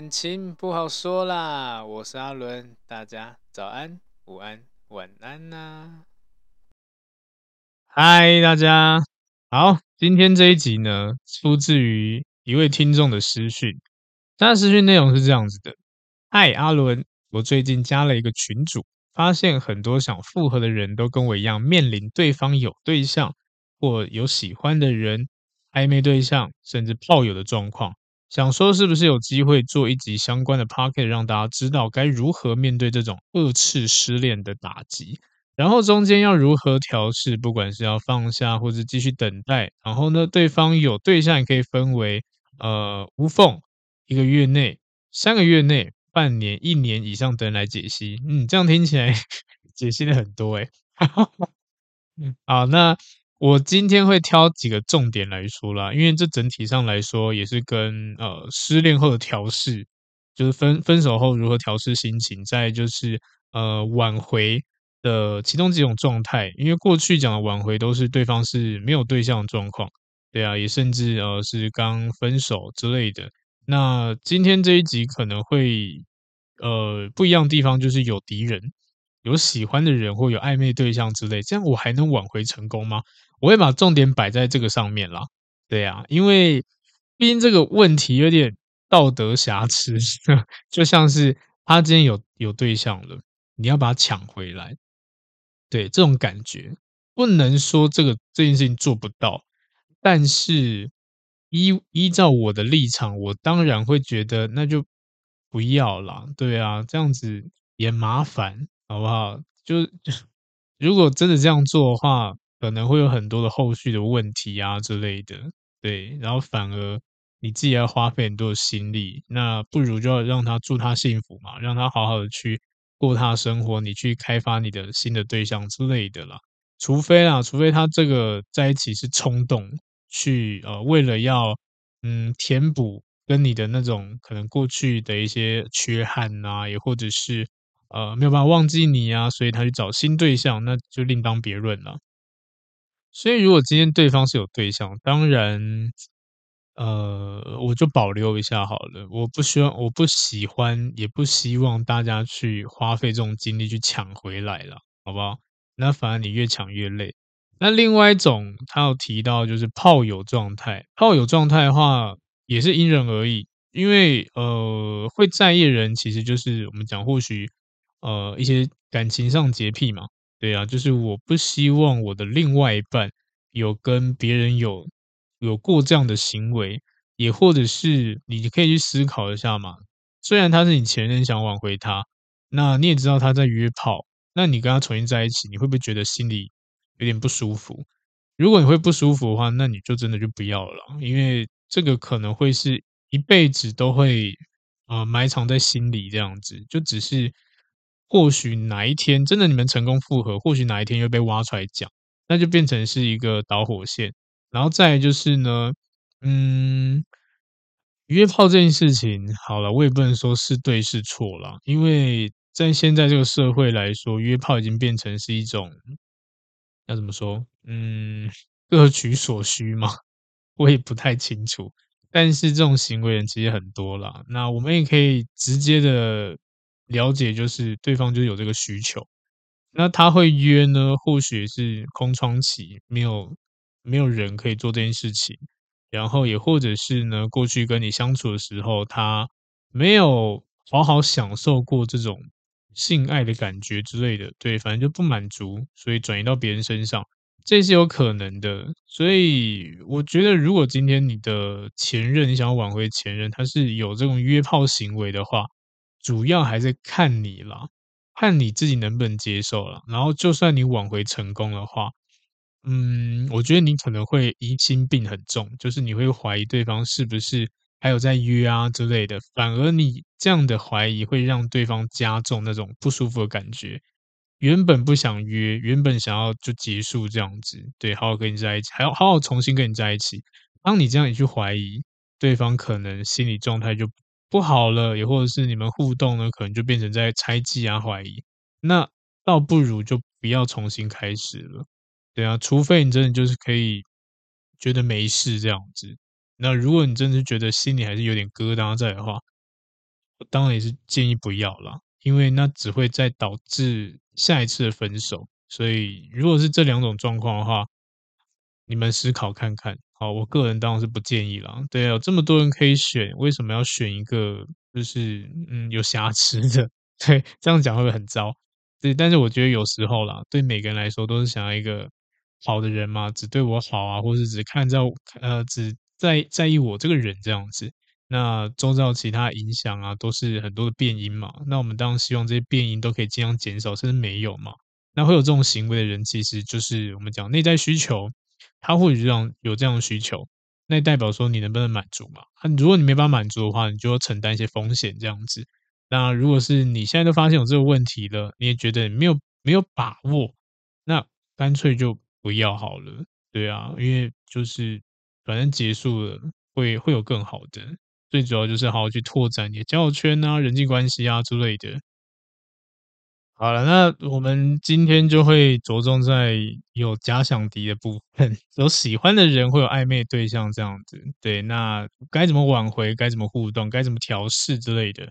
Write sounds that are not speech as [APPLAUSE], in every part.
感情不好说啦，我是阿伦，大家早安、午安、晚安呐、嗨，大家。好，今天这一集呢，出自于一位听众的私讯，他的私讯内容是这样子的：嗨，阿伦，我最近加了一个群组，发现很多想复合的人都跟我一样，面临对方有对象或有喜欢的人、暧昧对象，甚至炮友的状况。想说是不是有机会做一集相关的 pocket，让大家知道该如何面对这种二次失恋的打击，然后中间要如何调试，不管是要放下或者继续等待。然后呢，对方有对象也可以分为呃无缝、一个月内、三个月内、半年、一年以上等来解析。嗯，这样听起来 [LAUGHS] 解析的很多诶。[LAUGHS] 好，那。我今天会挑几个重点来说啦，因为这整体上来说也是跟呃失恋后的调试，就是分分手后如何调试心情，再就是呃挽回的其中几种状态。因为过去讲的挽回都是对方是没有对象的状况，对啊，也甚至呃是刚分手之类的。那今天这一集可能会呃不一样的地方就是有敌人。有喜欢的人或有暧昧对象之类，这样我还能挽回成功吗？我会把重点摆在这个上面啦。对啊，因为毕竟这个问题有点道德瑕疵，[LAUGHS] 就像是他今天有有对象了，你要把他抢回来。对，这种感觉不能说这个这件事情做不到，但是依依照我的立场，我当然会觉得那就不要啦。对啊，这样子也麻烦。好不好？就就 [LAUGHS] 如果真的这样做的话，可能会有很多的后续的问题啊之类的。对，然后反而你自己要花费很多的心力，那不如就要让他祝他幸福嘛，让他好好的去过他生活，你去开发你的新的对象之类的啦。除非啦，除非他这个在一起是冲动，去呃为了要嗯填补跟你的那种可能过去的一些缺憾啊，也或者是。呃，没有办法忘记你啊，所以他去找新对象，那就另当别论了。所以，如果今天对方是有对象，当然，呃，我就保留一下好了。我不希望，我不喜欢，也不希望大家去花费这种精力去抢回来了，好不好？那反而你越抢越累。那另外一种，他有提到就是炮友状态，炮友状态的话，也是因人而异，因为呃，会在意人其实就是我们讲，或许。呃，一些感情上洁癖嘛，对啊，就是我不希望我的另外一半有跟别人有有过这样的行为，也或者是你可以去思考一下嘛。虽然他是你前任，想挽回他，那你也知道他在约炮，那你跟他重新在一起，你会不会觉得心里有点不舒服？如果你会不舒服的话，那你就真的就不要了，因为这个可能会是一辈子都会呃埋藏在心里这样子，就只是。或许哪一天真的你们成功复合，或许哪一天又被挖出来讲，那就变成是一个导火线。然后再就是呢，嗯，约炮这件事情，好了，我也不能说是对是错了，因为在现在这个社会来说，约炮已经变成是一种要怎么说，嗯，各取所需嘛，我也不太清楚。但是这种行为人其实很多啦，那我们也可以直接的。了解就是对方就有这个需求，那他会约呢，或许是空窗期，没有没有人可以做这件事情，然后也或者是呢，过去跟你相处的时候，他没有好好享受过这种性爱的感觉之类的，对，反正就不满足，所以转移到别人身上，这是有可能的。所以我觉得，如果今天你的前任，你想要挽回前任，他是有这种约炮行为的话，主要还是看你啦。看你自己能不能接受了，然后就算你挽回成功的话，嗯，我觉得你可能会疑心病很重，就是你会怀疑对方是不是还有在约啊之类的，反而你这样的怀疑会让对方加重那种不舒服的感觉。原本不想约，原本想要就结束这样子，对，好好跟你在一起，还要好好重新跟你在一起。当你这样一去怀疑对方，可能心理状态就。不好了，也或者是你们互动呢，可能就变成在猜忌啊、怀疑，那倒不如就不要重新开始了，对啊，除非你真的就是可以觉得没事这样子。那如果你真的是觉得心里还是有点疙瘩在的话，我当然也是建议不要啦，因为那只会再导致下一次的分手。所以，如果是这两种状况的话，你们思考看看。好，我个人当然是不建议啦。对啊，有这么多人可以选，为什么要选一个就是嗯有瑕疵的？[LAUGHS] 对，这样讲会不会很糟？对，但是我觉得有时候啦，对每个人来说都是想要一个好的人嘛，只对我好啊，或是只看在呃只在在意我这个人这样子。那周遭其他影响啊，都是很多的变因嘛。那我们当然希望这些变因都可以尽量减少，甚至没有嘛。那会有这种行为的人，其实就是我们讲内在需求。他或许这样有这样的需求，那代表说你能不能满足嘛？如果你没办法满足的话，你就要承担一些风险这样子。那如果是你现在都发现有这个问题了，你也觉得没有没有把握，那干脆就不要好了。对啊，因为就是反正结束了会会有更好的。最主要就是好好去拓展你的交友圈啊、人际关系啊之类的。好了，那我们今天就会着重在有假想敌的部分，[LAUGHS] 有喜欢的人会有暧昧对象这样子，对，那该怎么挽回，该怎么互动，该怎么调试之类的。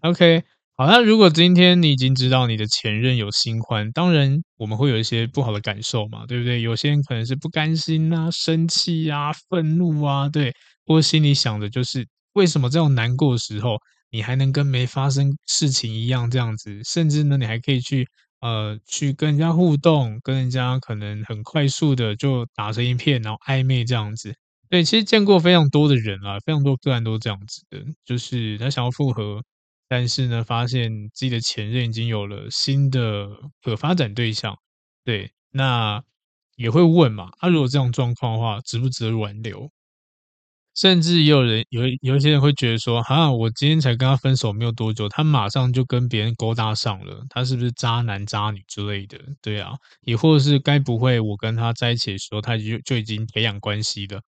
OK，好，那如果今天你已经知道你的前任有新欢，当然我们会有一些不好的感受嘛，对不对？有些人可能是不甘心啊、生气啊、愤怒啊，对，或心里想的就是为什么这种难过的时候。你还能跟没发生事情一样这样子，甚至呢，你还可以去呃去跟人家互动，跟人家可能很快速的就打成一片，然后暧昧这样子。对，其实见过非常多的人啊，非常多个案都是这样子的，就是他想要复合，但是呢，发现自己的前任已经有了新的可发展对象。对，那也会问嘛，他、啊、如果这种状况的话，值不值得挽留？甚至也有人有有一些人会觉得说，哈，我今天才跟他分手没有多久，他马上就跟别人勾搭上了，他是不是渣男渣女之类的？对啊，也或是该不会我跟他在一起的时候，他就就已经培养关系了？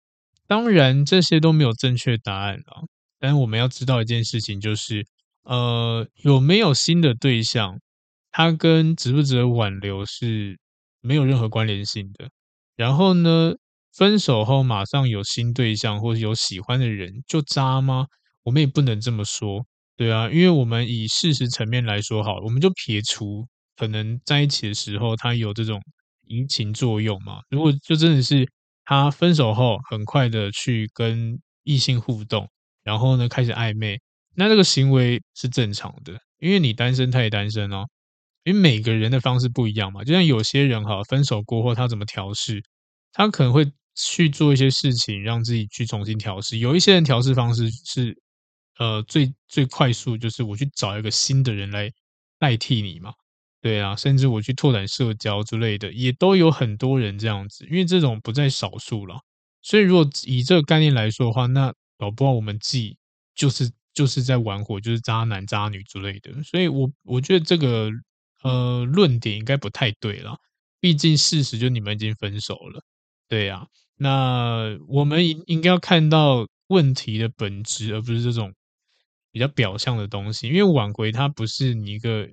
当然，这些都没有正确答案啊。但我们要知道一件事情，就是呃，有没有新的对象，他跟值不值得挽留是没有任何关联性的。然后呢，分手后马上有新对象或者有喜欢的人就渣吗？我们也不能这么说，对啊，因为我们以事实层面来说好，我们就撇除可能在一起的时候他有这种移情作用嘛。如果就真的是他分手后很快的去跟异性互动，然后呢开始暧昧，那这个行为是正常的，因为你单身他也单身哦，因为每个人的方式不一样嘛。就像有些人哈，分手过后他怎么调试，他可能会。去做一些事情，让自己去重新调试。有一些人调试方式是，呃，最最快速就是我去找一个新的人来代替你嘛，对啊，甚至我去拓展社交之类的，也都有很多人这样子，因为这种不在少数了。所以如果以这个概念来说的话，那搞不好我们自己就是就是在玩火，就是渣男渣女之类的。所以我我觉得这个呃论点应该不太对了，毕竟事实就你们已经分手了。对呀、啊，那我们应应该要看到问题的本质，而不是这种比较表象的东西。因为挽回它不是你一个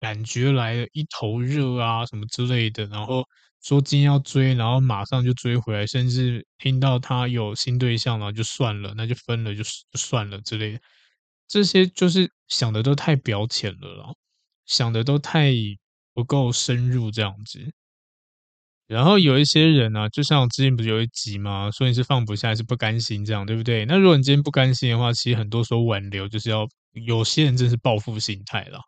感觉来了一头热啊什么之类的，然后说今天要追，然后马上就追回来，甚至听到他有新对象了就算了，那就分了就就算了之类的。这些就是想的都太表浅了啦，想的都太不够深入这样子。然后有一些人呢、啊，就像我之前不是有一集吗？说你是放不下还是不甘心这样，对不对？那如果你今天不甘心的话，其实很多时候挽留就是要有些人真是报复心态了，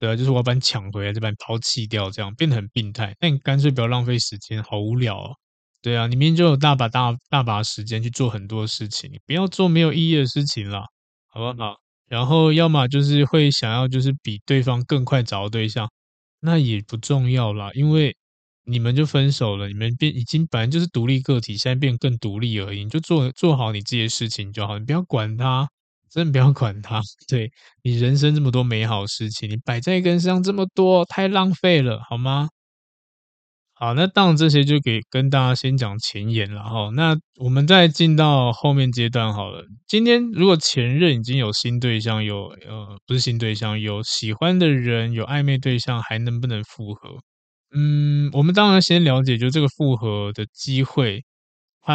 对啊，就是我要把你抢回来，再把你抛弃掉，这样变得很病态。那你干脆不要浪费时间，好无聊哦。对啊，你明明就有大把大大把时间去做很多事情，你不要做没有意义的事情了，好不好？然后要么就是会想要就是比对方更快找到对象，那也不重要啦，因为。你们就分手了，你们变已经本来就是独立个体，现在变更独立而已。你就做做好你自己的事情就好，你不要管他，真的不要管他。[LAUGHS] 对，你人生这么多美好事情，你摆在一根上这么多，太浪费了，好吗？好，那当然这些就给跟大家先讲前言了哈。那我们再进到后面阶段好了。今天如果前任已经有新对象，有呃不是新对象，有喜欢的人，有暧昧对象，还能不能复合？嗯，我们当然先了解，就这个复合的机会和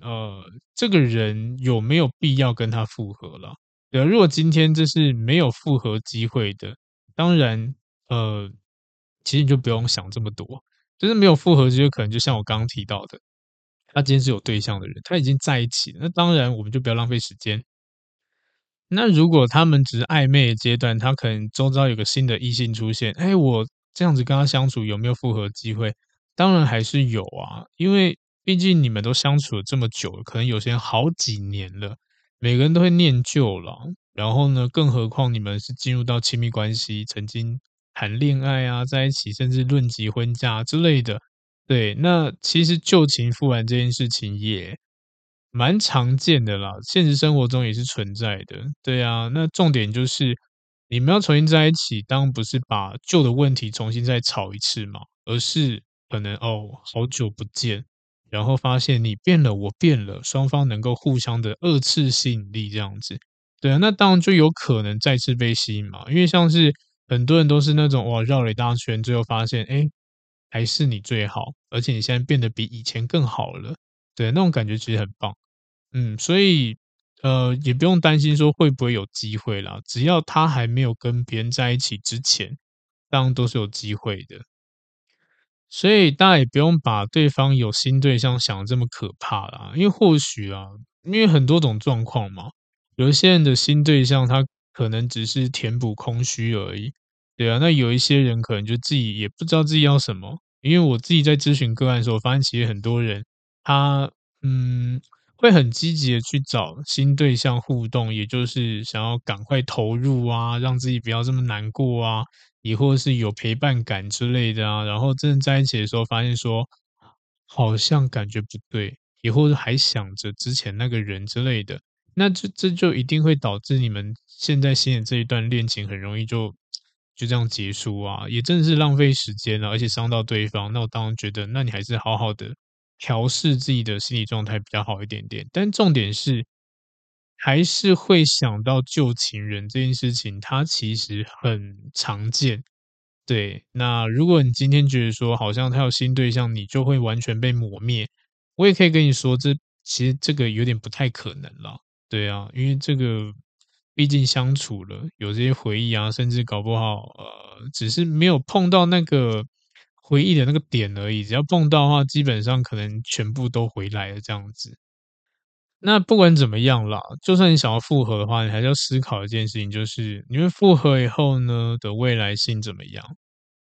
呃，这个人有没有必要跟他复合了？对，如果今天这是没有复合机会的，当然呃，其实你就不用想这么多，就是没有复合机会，可能就像我刚刚提到的，他今天是有对象的人，他已经在一起，那当然我们就不要浪费时间。那如果他们只是暧昧的阶段，他可能周遭有个新的异性出现，哎，我。这样子跟他相处有没有复合机会？当然还是有啊，因为毕竟你们都相处了这么久，可能有些好几年了，每个人都会念旧了。然后呢，更何况你们是进入到亲密关系，曾经谈恋爱啊，在一起，甚至论及婚嫁之类的。对，那其实旧情复燃这件事情也蛮常见的啦，现实生活中也是存在的。对啊，那重点就是。你们要重新在一起，当然不是把旧的问题重新再吵一次嘛，而是可能哦，好久不见，然后发现你变了，我变了，双方能够互相的二次吸引力这样子，对啊，那当然就有可能再次被吸引嘛，因为像是很多人都是那种哇，绕了一大圈，最后发现哎，还是你最好，而且你现在变得比以前更好了，对，那种感觉其实很棒，嗯，所以。呃，也不用担心说会不会有机会啦，只要他还没有跟别人在一起之前，当然都是有机会的。所以大家也不用把对方有新对象想的这么可怕啦，因为或许啊，因为很多种状况嘛，有一些人的新对象他可能只是填补空虚而已，对啊，那有一些人可能就自己也不知道自己要什么，因为我自己在咨询个案的时候，发现其实很多人他嗯。会很积极的去找新对象互动，也就是想要赶快投入啊，让自己不要这么难过啊，也或是有陪伴感之类的啊。然后真的在一起的时候，发现说好像感觉不对，也或者还想着之前那个人之类的，那这这就一定会导致你们现在新的这一段恋情很容易就就这样结束啊，也真的是浪费时间了，而且伤到对方。那我当然觉得，那你还是好好的。调试自己的心理状态比较好一点点，但重点是还是会想到旧情人这件事情，它其实很常见。对，那如果你今天觉得说好像他有新对象，你就会完全被抹灭，我也可以跟你说，这其实这个有点不太可能了。对啊，因为这个毕竟相处了，有这些回忆啊，甚至搞不好呃，只是没有碰到那个。回忆的那个点而已，只要碰到的话，基本上可能全部都回来了这样子。那不管怎么样啦，就算你想要复合的话，你还是要思考一件事情，就是你们复合以后呢的未来性怎么样？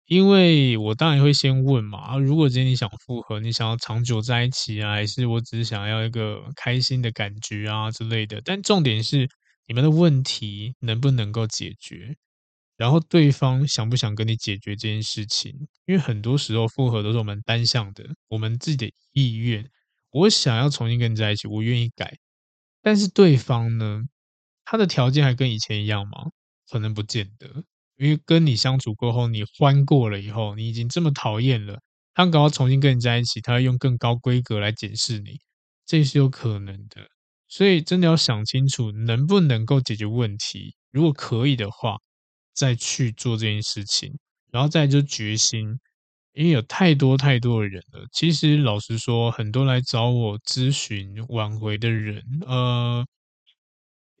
因为我当然会先问嘛，如果今天你想复合，你想要长久在一起啊，还是我只是想要一个开心的感觉啊之类的？但重点是你们的问题能不能够解决？然后对方想不想跟你解决这件事情？因为很多时候复合都是我们单向的，我们自己的意愿。我想要重新跟你在一起，我愿意改。但是对方呢？他的条件还跟以前一样吗？可能不见得。因为跟你相处过后，你欢过了以后，你已经这么讨厌了，他搞要重新跟你在一起，他会用更高规格来检视你，这是有可能的。所以真的要想清楚，能不能够解决问题。如果可以的话。再去做这件事情，然后再就决心，因为有太多太多的人了。其实老实说，很多来找我咨询挽回的人，呃，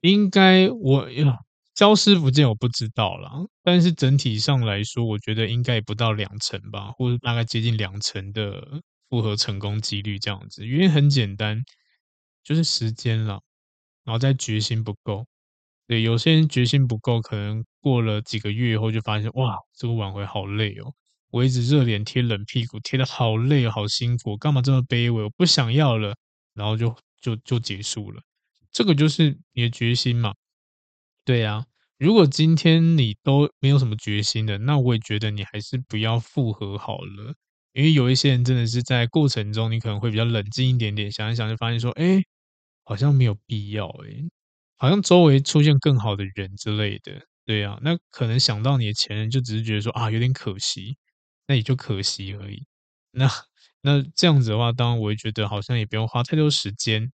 应该我呀，消失不见我不知道啦，但是整体上来说，我觉得应该不到两成吧，或者大概接近两成的复合成功几率这样子。原因很简单，就是时间了，然后再决心不够。对，有些人决心不够，可能过了几个月以后就发现，哇，这个挽回好累哦，我一直热脸贴冷屁股，贴得好累，好辛苦，干嘛这么卑微？我不想要了，然后就就就结束了。这个就是你的决心嘛。对呀，如果今天你都没有什么决心的，那我也觉得你还是不要复合好了。因为有一些人真的是在过程中，你可能会比较冷静一点点，想一想就发现说，哎，好像没有必要，哎，好像周围出现更好的人之类的。对呀，那可能想到你的前任，就只是觉得说啊，有点可惜，那也就可惜而已。那那这样子的话，当然我也觉得好像也不用花太多时间。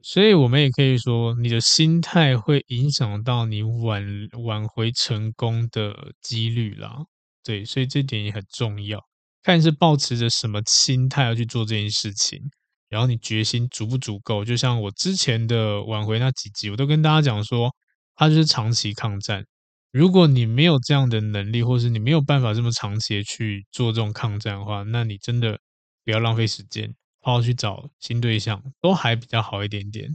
所以，我们也可以说，你的心态会影响到你挽挽回成功的几率啦。对，所以这点也很重要。看是抱持着什么心态要去做这件事情，然后你决心足不足够。就像我之前的挽回那几集，我都跟大家讲说，它就是长期抗战。如果你没有这样的能力，或是你没有办法这么长期的去做这种抗战的话，那你真的不要浪费时间。好好去找新对象，都还比较好一点点。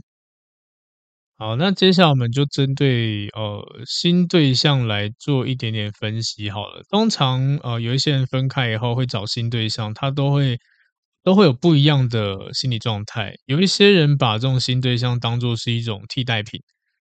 好，那接下来我们就针对呃新对象来做一点点分析好了。通常呃有一些人分开以后会找新对象，他都会都会有不一样的心理状态。有一些人把这种新对象当做是一种替代品，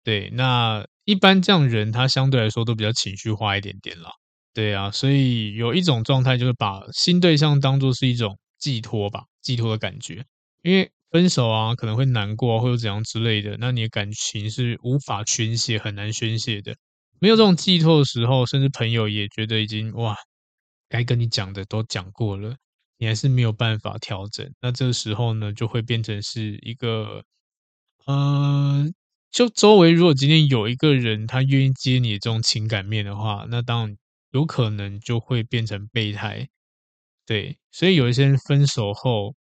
对，那一般这样人他相对来说都比较情绪化一点点啦。对啊，所以有一种状态就是把新对象当做是一种寄托吧。寄托的感觉，因为分手啊，可能会难过，或者怎样之类的，那你的感情是无法宣泄，很难宣泄的。没有这种寄托的时候，甚至朋友也觉得已经哇，该跟你讲的都讲过了，你还是没有办法调整。那这个时候呢，就会变成是一个，呃，就周围如果今天有一个人他愿意接你这种情感面的话，那当然有可能就会变成备胎。对，所以有一些人分手后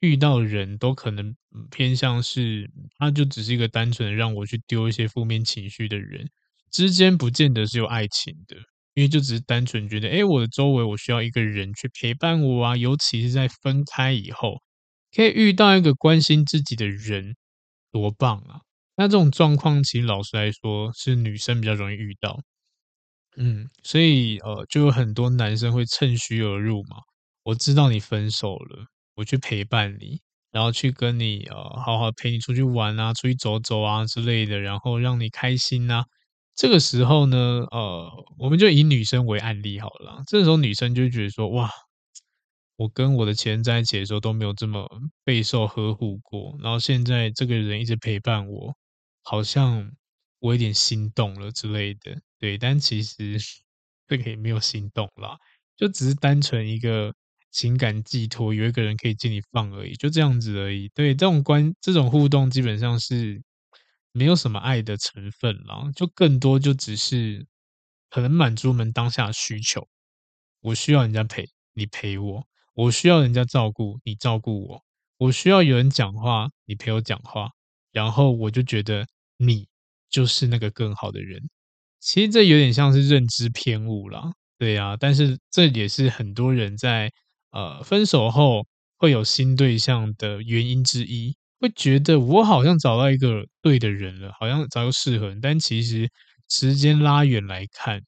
遇到人都可能偏向是，他就只是一个单纯的让我去丢一些负面情绪的人，之间不见得是有爱情的，因为就只是单纯觉得，哎，我的周围我需要一个人去陪伴我啊，尤其是在分开以后，可以遇到一个关心自己的人，多棒啊！那这种状况，其实老实来说，是女生比较容易遇到，嗯，所以呃，就有很多男生会趁虚而入嘛。我知道你分手了，我去陪伴你，然后去跟你呃好好陪你出去玩啊，出去走走啊之类的，然后让你开心啊。这个时候呢，呃，我们就以女生为案例好了。这时候女生就觉得说，哇，我跟我的前任在一起的时候都没有这么备受呵护过，然后现在这个人一直陪伴我，好像我有点心动了之类的。对，但其实 [LAUGHS] 这个也没有心动啦，就只是单纯一个。情感寄托，有一个人可以借你放而已，就这样子而已。对，这种关这种互动基本上是没有什么爱的成分啦，就更多就只是可能满足我们当下的需求。我需要人家陪，你陪我；我需要人家照顾，你照顾我；我需要有人讲话，你陪我讲话。然后我就觉得你就是那个更好的人。其实这有点像是认知偏误啦，对呀。但是这也是很多人在。呃，分手后会有新对象的原因之一，会觉得我好像找到一个对的人了，好像找到适合，但其实时间拉远来看，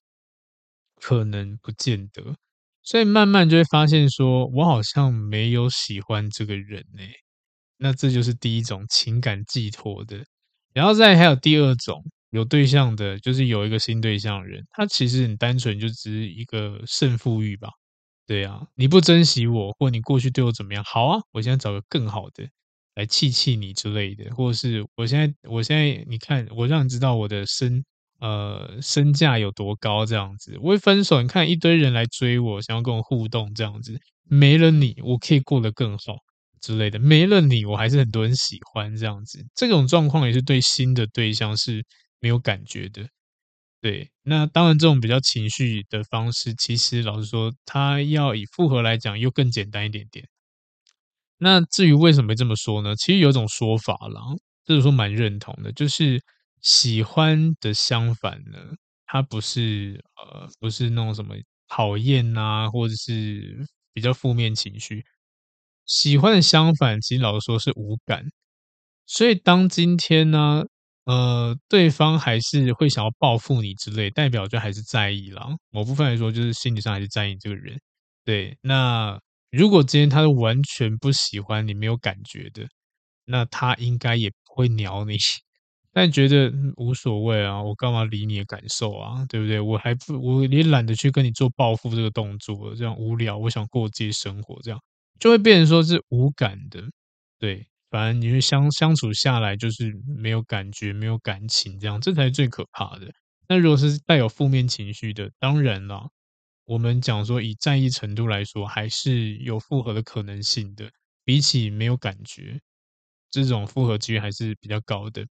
可能不见得，所以慢慢就会发现说，我好像没有喜欢这个人呢。那这就是第一种情感寄托的，然后再还有第二种有对象的，就是有一个新对象的人，他其实很单纯，就只是一个胜负欲吧。对啊，你不珍惜我，或你过去对我怎么样？好啊，我现在找个更好的来气气你之类的，或者是我现在，我现在你看，我让你知道我的身呃身价有多高，这样子。我会分手，你看一堆人来追我，想要跟我互动，这样子，没了你，我可以过得更好之类的。没了你，我还是很多人喜欢这样子。这种状况也是对新的对象是没有感觉的。对，那当然，这种比较情绪的方式，其实老实说，它要以复合来讲，又更简单一点点。那至于为什么这么说呢？其实有一种说法啦，就是说蛮认同的，就是喜欢的相反呢，它不是呃，不是那种什么讨厌啊，或者是比较负面情绪。喜欢的相反，其实老实说是无感。所以当今天呢，呃，对方还是会想要报复你之类，代表就还是在意啦。某部分来说，就是心理上还是在意这个人。对，那如果今天他是完全不喜欢你，没有感觉的，那他应该也不会鸟你。[LAUGHS] 但觉得无所谓啊，我干嘛理你的感受啊？对不对？我还不，我也懒得去跟你做报复这个动作，这样无聊。我想过自己生活，这样就会变成说是无感的。对，反正你就相相处下来就是没有感觉，没有感情，这样这才是最可怕的。那如果是带有负面情绪的，当然了，我们讲说以在意程度来说，还是有复合的可能性的。比起没有感觉，这种复合几率还是比较高的。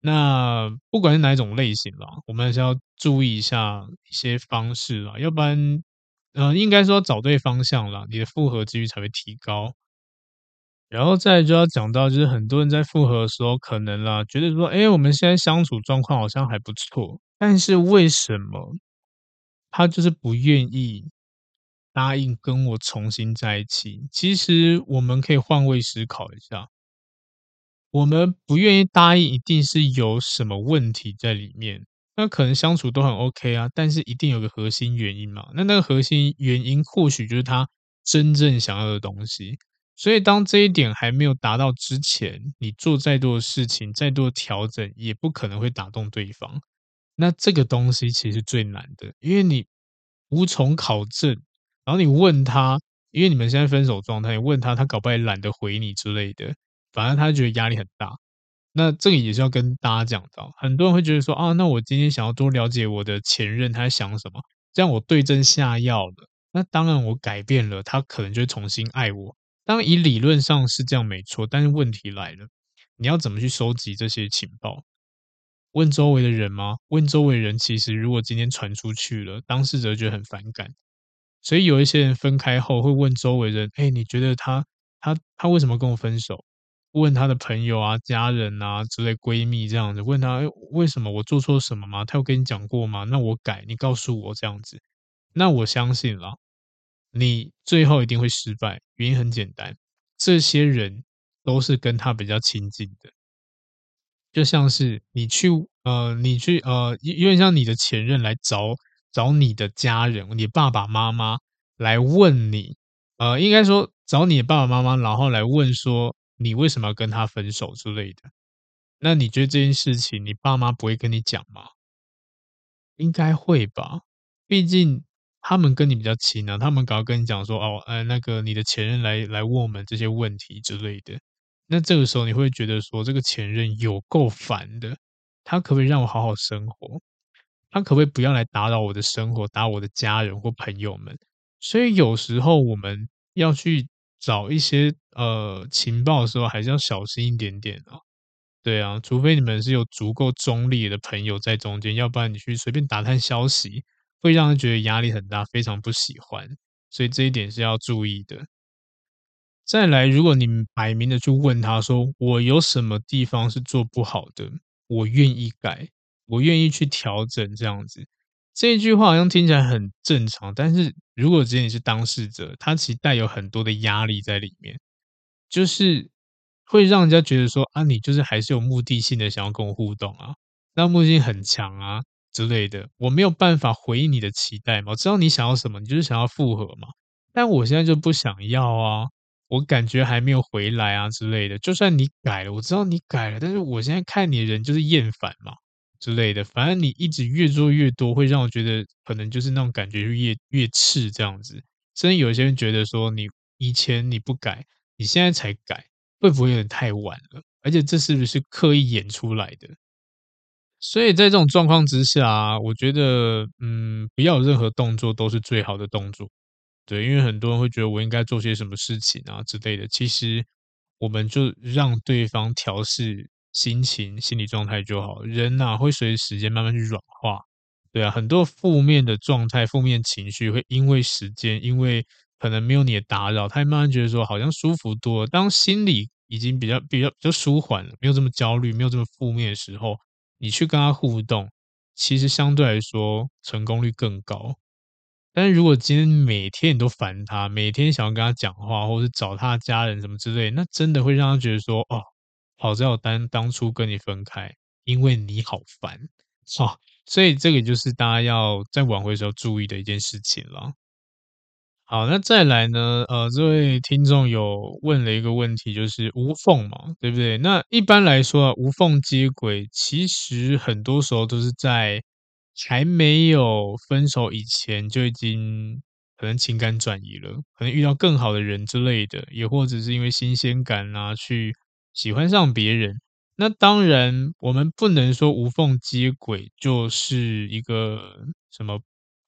那不管是哪一种类型啦，我们还是要注意一下一些方式啦，要不然，呃，应该说找对方向啦，你的复合几率才会提高。然后再就要讲到，就是很多人在复合的时候，可能啦觉得说，哎，我们现在相处状况好像还不错，但是为什么他就是不愿意答应跟我重新在一起？其实我们可以换位思考一下。我们不愿意答应，一定是有什么问题在里面。那可能相处都很 OK 啊，但是一定有个核心原因嘛。那那个核心原因或许就是他真正想要的东西。所以当这一点还没有达到之前，你做再多的事情，再多的调整，也不可能会打动对方。那这个东西其实最难的，因为你无从考证。然后你问他，因为你们现在分手状态，你问他，他搞不好也懒得回你之类的。反正他觉得压力很大，那这个也是要跟大家讲到。很多人会觉得说啊，那我今天想要多了解我的前任他在想什么，这样我对症下药了。那当然我改变了，他可能就会重新爱我。当然以理论上是这样没错，但是问题来了，你要怎么去收集这些情报？问周围的人吗？问周围人，其实如果今天传出去了，当事者觉得很反感，所以有一些人分开后会问周围人：哎，你觉得他他他为什么跟我分手？问他的朋友啊、家人啊之类闺蜜这样子，问他哎为什么我做错什么吗？他有跟你讲过吗？那我改，你告诉我这样子。那我相信了，你最后一定会失败。原因很简单，这些人都是跟他比较亲近的，就像是你去呃，你去呃，有点像你的前任来找找你的家人，你爸爸妈妈来问你，呃，应该说找你的爸爸妈妈，然后来问说。你为什么要跟他分手之类的？那你觉得这件事情，你爸妈不会跟你讲吗？应该会吧，毕竟他们跟你比较亲啊，他们刚刚跟你讲说，哦，呃，那个你的前任来来问我们这些问题之类的。那这个时候你会觉得说，这个前任有够烦的，他可不可以让我好好生活？他可不可以不要来打扰我的生活，打扰我的家人或朋友们？所以有时候我们要去。找一些呃情报的时候，还是要小心一点点啊。对啊，除非你们是有足够中立的朋友在中间，要不然你去随便打探消息，会让人觉得压力很大，非常不喜欢。所以这一点是要注意的。再来，如果你摆明的去问他说：“我有什么地方是做不好的？我愿意改，我愿意去调整。”这样子。这一句话好像听起来很正常，但是如果今天你是当事者，他其实带有很多的压力在里面，就是会让人家觉得说啊，你就是还是有目的性的想要跟我互动啊，那目的性很强啊之类的，我没有办法回应你的期待嘛，我知道你想要什么，你就是想要复合嘛，但我现在就不想要啊，我感觉还没有回来啊之类的，就算你改了，我知道你改了，但是我现在看你人就是厌烦嘛。之类的，反正你一直越做越多，会让我觉得可能就是那种感觉越越刺这样子。甚至有些人觉得说，你以前你不改，你现在才改，会不会有点太晚了？而且这是不是刻意演出来的？所以在这种状况之下，我觉得，嗯，不要有任何动作都是最好的动作。对，因为很多人会觉得我应该做些什么事情啊之类的。其实，我们就让对方调试。心情、心理状态就好，人呐、啊、会随着时间慢慢去软化，对啊，很多负面的状态、负面情绪会因为时间，因为可能没有你的打扰，他慢慢觉得说好像舒服多了。当心理已经比较、比较、比较舒缓了，没有这么焦虑，没有这么负面的时候，你去跟他互动，其实相对来说成功率更高。但是如果今天每天你都烦他，每天想要跟他讲话，或者是找他家人什么之类，那真的会让他觉得说，哦，好在我当当初跟你分开，因为你好烦，哦，所以这个就是大家要在挽回的时候注意的一件事情了。好，那再来呢？呃，这位听众有问了一个问题，就是无缝嘛，对不对？那一般来说啊，无缝接轨其实很多时候都是在还没有分手以前就已经可能情感转移了，可能遇到更好的人之类的，也或者是因为新鲜感啊，去喜欢上别人。那当然，我们不能说无缝接轨就是一个什么。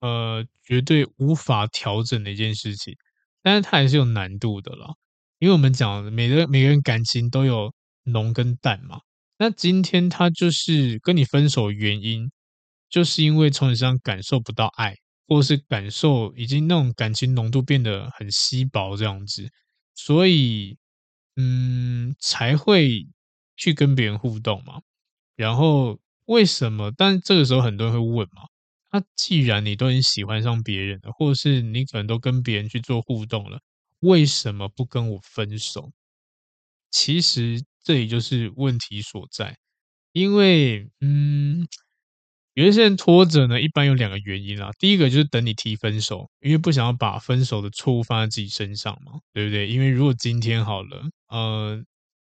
呃，绝对无法调整的一件事情，但是它还是有难度的啦。因为我们讲每个每个人感情都有浓跟淡嘛。那今天他就是跟你分手原因，就是因为从你身上感受不到爱，或是感受已经那种感情浓度变得很稀薄这样子，所以嗯才会去跟别人互动嘛。然后为什么？但这个时候很多人会问嘛。那既然你都已经喜欢上别人了，或者是你可能都跟别人去做互动了，为什么不跟我分手？其实这里就是问题所在，因为嗯，有一些人拖着呢，一般有两个原因啦。第一个就是等你提分手，因为不想要把分手的错误放在自己身上嘛，对不对？因为如果今天好了，呃，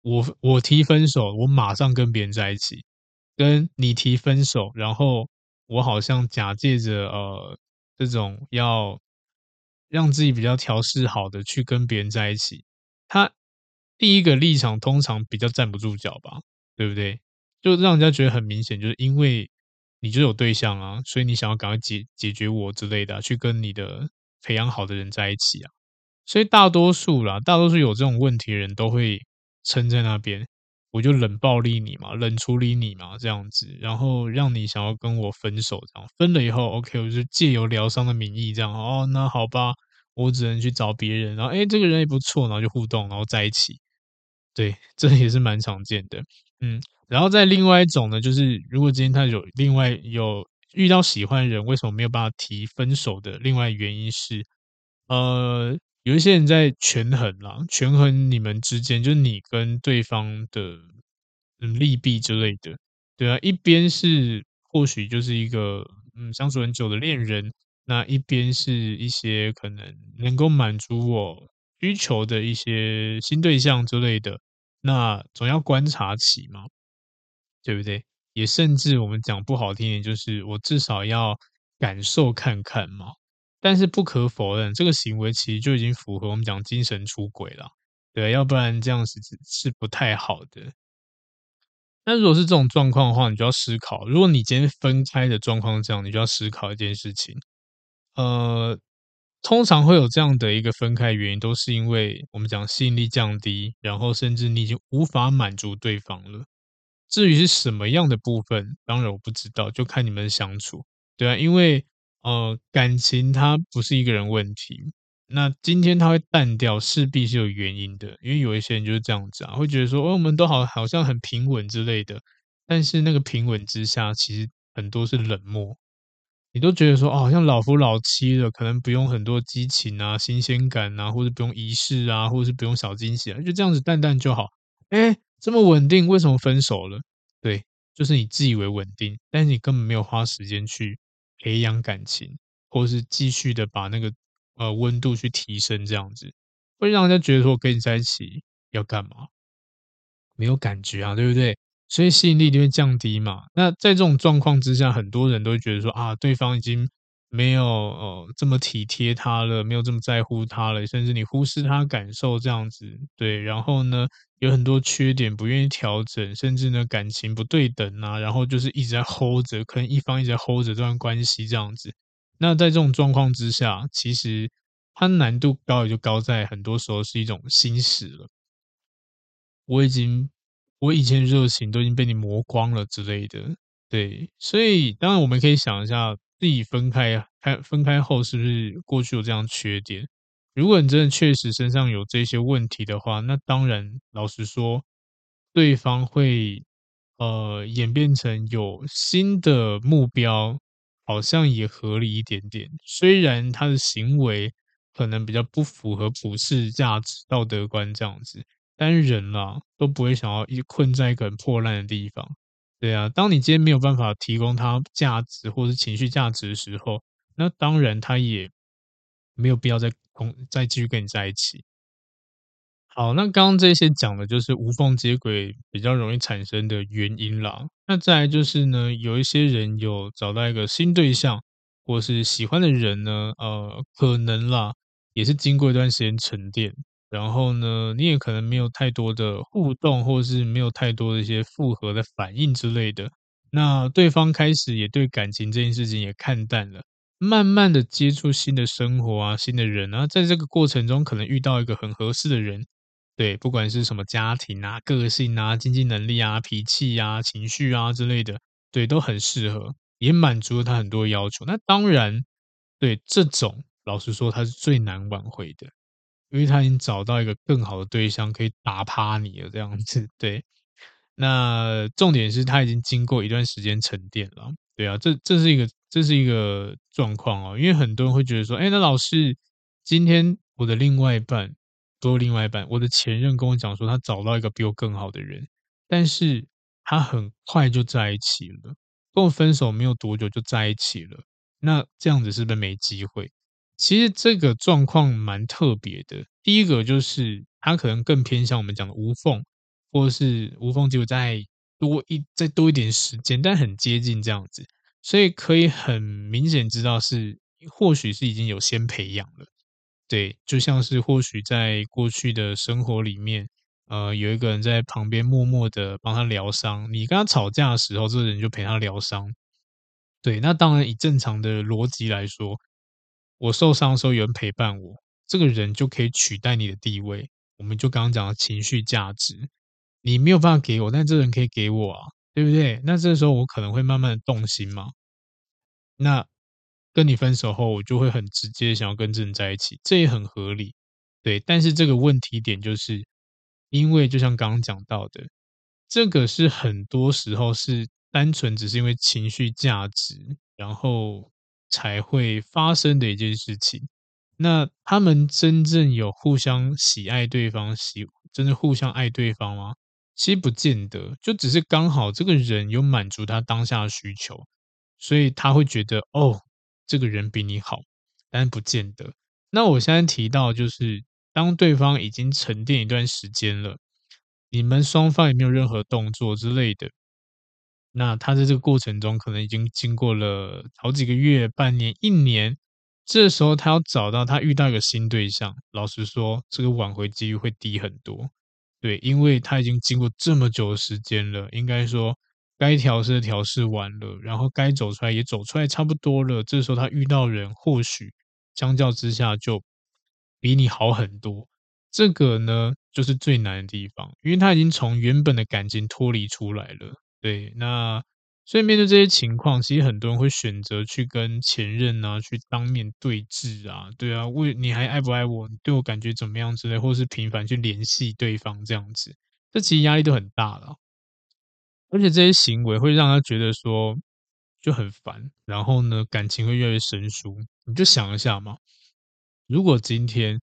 我我提分手，我马上跟别人在一起，跟你提分手，然后。我好像假借着呃这种要让自己比较调试好的去跟别人在一起，他第一个立场通常比较站不住脚吧，对不对？就让人家觉得很明显，就是因为你就有对象啊，所以你想要赶快解解决我之类的，去跟你的培养好的人在一起啊。所以大多数啦，大多数有这种问题的人都会撑在那边。我就冷暴力你嘛，冷处理你嘛，这样子，然后让你想要跟我分手，这样分了以后，OK，我就借由疗伤的名义，这样哦，那好吧，我只能去找别人，然后诶，这个人也不错，然后就互动，然后在一起，对，这也是蛮常见的，嗯，然后再另外一种呢，就是如果今天他有另外有遇到喜欢的人，为什么没有办法提分手的？另外原因是，呃。有一些人在权衡啦，权衡你们之间，就是你跟对方的嗯利弊之类的，对啊，一边是或许就是一个嗯相处很久的恋人，那一边是一些可能能够满足我需求的一些新对象之类的，那总要观察期嘛，对不对？也甚至我们讲不好听点，就是我至少要感受看看嘛。但是不可否认，这个行为其实就已经符合我们讲精神出轨了，对，要不然这样是是不太好的。那如果是这种状况的话，你就要思考，如果你今天分开的状况是这样，你就要思考一件事情。呃，通常会有这样的一个分开原因，都是因为我们讲吸引力降低，然后甚至你已经无法满足对方了。至于是什么样的部分，当然我不知道，就看你们相处，对啊，因为。呃，感情它不是一个人问题。那今天它会淡掉，势必是有原因的。因为有一些人就是这样子啊，会觉得说，哦，我们都好好像很平稳之类的。但是那个平稳之下，其实很多是冷漠。你都觉得说，哦，好像老夫老妻了，可能不用很多激情啊、新鲜感啊，或者不用仪式啊，或者是不用小惊喜啊，就这样子淡淡就好。哎，这么稳定，为什么分手了？对，就是你自以为稳定，但是你根本没有花时间去。培养感情，或是继续的把那个呃温度去提升，这样子会让人家觉得说，我跟你在一起要干嘛？没有感觉啊，对不对？所以吸引力就会降低嘛。那在这种状况之下，很多人都会觉得说啊，对方已经没有呃这么体贴他了，没有这么在乎他了，甚至你忽视他感受这样子，对。然后呢，有很多缺点不愿意调整，甚至呢感情不对等啊，然后就是一直在 hold 着，可能一方一直在 hold 着这段关系这样子。那在这种状况之下，其实它难度高也就高在很多时候是一种心死了。我已经我以前热情都已经被你磨光了之类的，对。所以当然我们可以想一下，自己分开开分开后是不是过去有这样缺点？如果你真的确实身上有这些问题的话，那当然，老实说，对方会呃演变成有新的目标，好像也合理一点点。虽然他的行为可能比较不符合普世价值、道德观这样子，但人啦都不会想要一困在一个很破烂的地方。对啊，当你今天没有办法提供他价值或是情绪价值的时候，那当然他也没有必要再同再继续跟你在一起。好，那刚刚这些讲的就是无缝接轨比较容易产生的原因啦。那再来就是呢，有一些人有找到一个新对象，或是喜欢的人呢，呃，可能啦，也是经过一段时间沉淀，然后呢，你也可能没有太多的互动，或是没有太多的一些复合的反应之类的。那对方开始也对感情这件事情也看淡了，慢慢的接触新的生活啊，新的人啊，在这个过程中可能遇到一个很合适的人。对，不管是什么家庭啊、个性啊、经济能力啊、脾气啊、情绪啊之类的，对，都很适合，也满足了他很多要求。那当然，对这种，老实说，他是最难挽回的，因为他已经找到一个更好的对象可以打趴你了，这样子。对，那重点是他已经经过一段时间沉淀了。对啊，这这是一个这是一个状况哦，因为很多人会觉得说，哎，那老师，今天我的另外一半。都另外一半，我的前任跟我讲说，他找到一个比我更好的人，但是他很快就在一起了，跟我分手没有多久就在一起了。那这样子是不是没机会？其实这个状况蛮特别的。第一个就是他可能更偏向我们讲的无缝，或是无缝就再多一再多一点时间，但很接近这样子，所以可以很明显知道是或许是已经有先培养了。对，就像是或许在过去的生活里面，呃，有一个人在旁边默默的帮他疗伤。你跟他吵架的时候，这个人就陪他疗伤。对，那当然以正常的逻辑来说，我受伤的时候有人陪伴我，这个人就可以取代你的地位。我们就刚刚讲的情绪价值，你没有办法给我，但这个人可以给我啊，对不对？那这时候我可能会慢慢的动心嘛。那。跟你分手后，我就会很直接想要跟这人在一起，这也很合理，对。但是这个问题点就是，因为就像刚刚讲到的，这个是很多时候是单纯只是因为情绪价值，然后才会发生的一件事情。那他们真正有互相喜爱对方，喜真的互相爱对方吗？其实不见得，就只是刚好这个人有满足他当下的需求，所以他会觉得哦。这个人比你好，但不见得。那我现在提到，就是当对方已经沉淀一段时间了，你们双方也没有任何动作之类的，那他在这个过程中可能已经经过了好几个月、半年、一年，这时候他要找到他遇到一个新对象，老实说，这个挽回几率会低很多。对，因为他已经经过这么久的时间了，应该说。该调试的调试完了，然后该走出来也走出来差不多了。这时候他遇到人，或许相较之下就比你好很多。这个呢，就是最难的地方，因为他已经从原本的感情脱离出来了。对，那所以面对这些情况，其实很多人会选择去跟前任啊，去当面对质啊，对啊，为你还爱不爱我？你对我感觉怎么样之类，或是频繁去联系对方这样子，这其实压力都很大了。而且这些行为会让他觉得说就很烦，然后呢，感情会越来越生疏。你就想一下嘛，如果今天